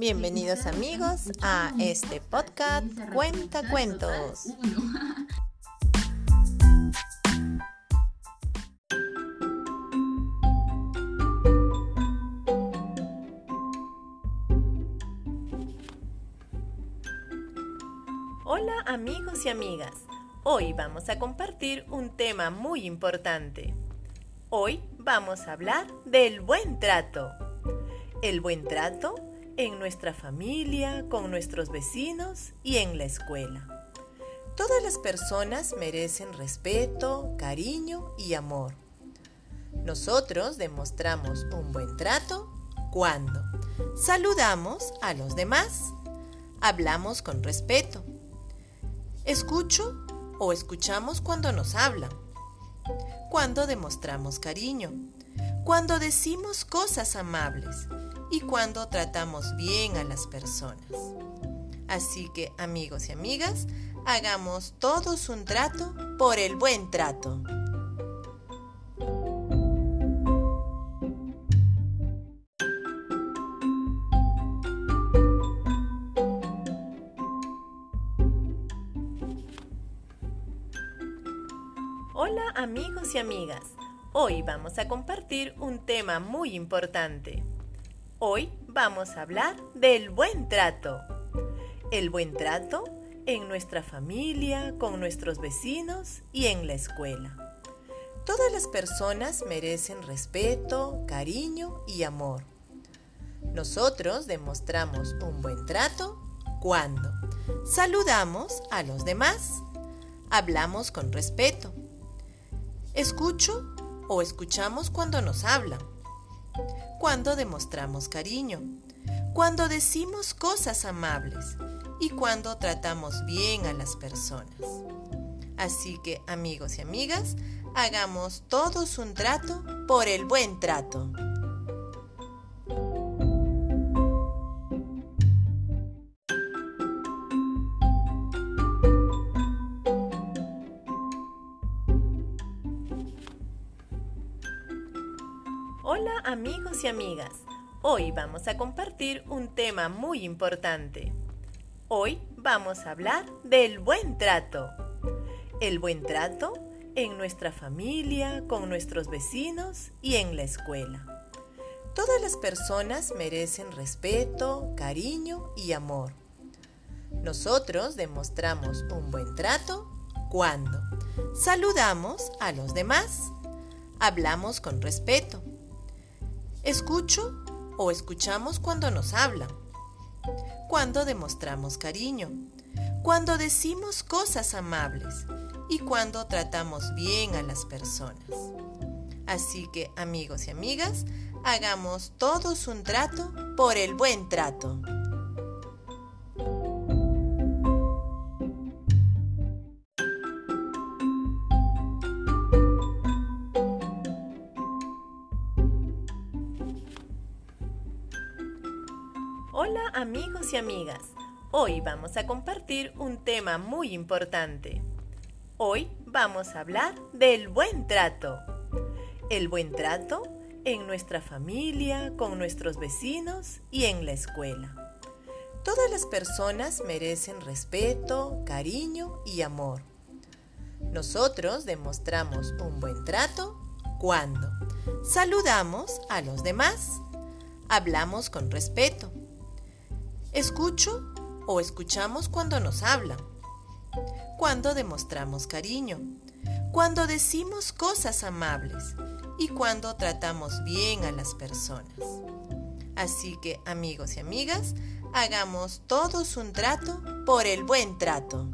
Bienvenidos amigos a este podcast Cuenta Cuentos. Hola amigos y amigas, hoy vamos a compartir un tema muy importante. Hoy vamos a hablar del buen trato. El buen trato en nuestra familia, con nuestros vecinos y en la escuela. Todas las personas merecen respeto, cariño y amor. Nosotros demostramos un buen trato cuando saludamos a los demás, hablamos con respeto, escucho o escuchamos cuando nos hablan, cuando demostramos cariño, cuando decimos cosas amables y cuando tratamos bien a las personas. Así que amigos y amigas, hagamos todos un trato por el buen trato. Hola amigos y amigas, hoy vamos a compartir un tema muy importante. Hoy vamos a hablar del buen trato. El buen trato en nuestra familia, con nuestros vecinos y en la escuela. Todas las personas merecen respeto, cariño y amor. Nosotros demostramos un buen trato cuando saludamos a los demás, hablamos con respeto, escucho o escuchamos cuando nos hablan cuando demostramos cariño, cuando decimos cosas amables y cuando tratamos bien a las personas. Así que amigos y amigas, hagamos todos un trato por el buen trato. Hola amigos y amigas, hoy vamos a compartir un tema muy importante. Hoy vamos a hablar del buen trato. El buen trato en nuestra familia, con nuestros vecinos y en la escuela. Todas las personas merecen respeto, cariño y amor. Nosotros demostramos un buen trato cuando saludamos a los demás, hablamos con respeto, Escucho o escuchamos cuando nos hablan, cuando demostramos cariño, cuando decimos cosas amables y cuando tratamos bien a las personas. Así que amigos y amigas, hagamos todos un trato por el buen trato. Hola amigos y amigas, hoy vamos a compartir un tema muy importante. Hoy vamos a hablar del buen trato. El buen trato en nuestra familia, con nuestros vecinos y en la escuela. Todas las personas merecen respeto, cariño y amor. Nosotros demostramos un buen trato cuando saludamos a los demás, hablamos con respeto, Escucho o escuchamos cuando nos hablan, cuando demostramos cariño, cuando decimos cosas amables y cuando tratamos bien a las personas. Así que amigos y amigas, hagamos todos un trato por el buen trato.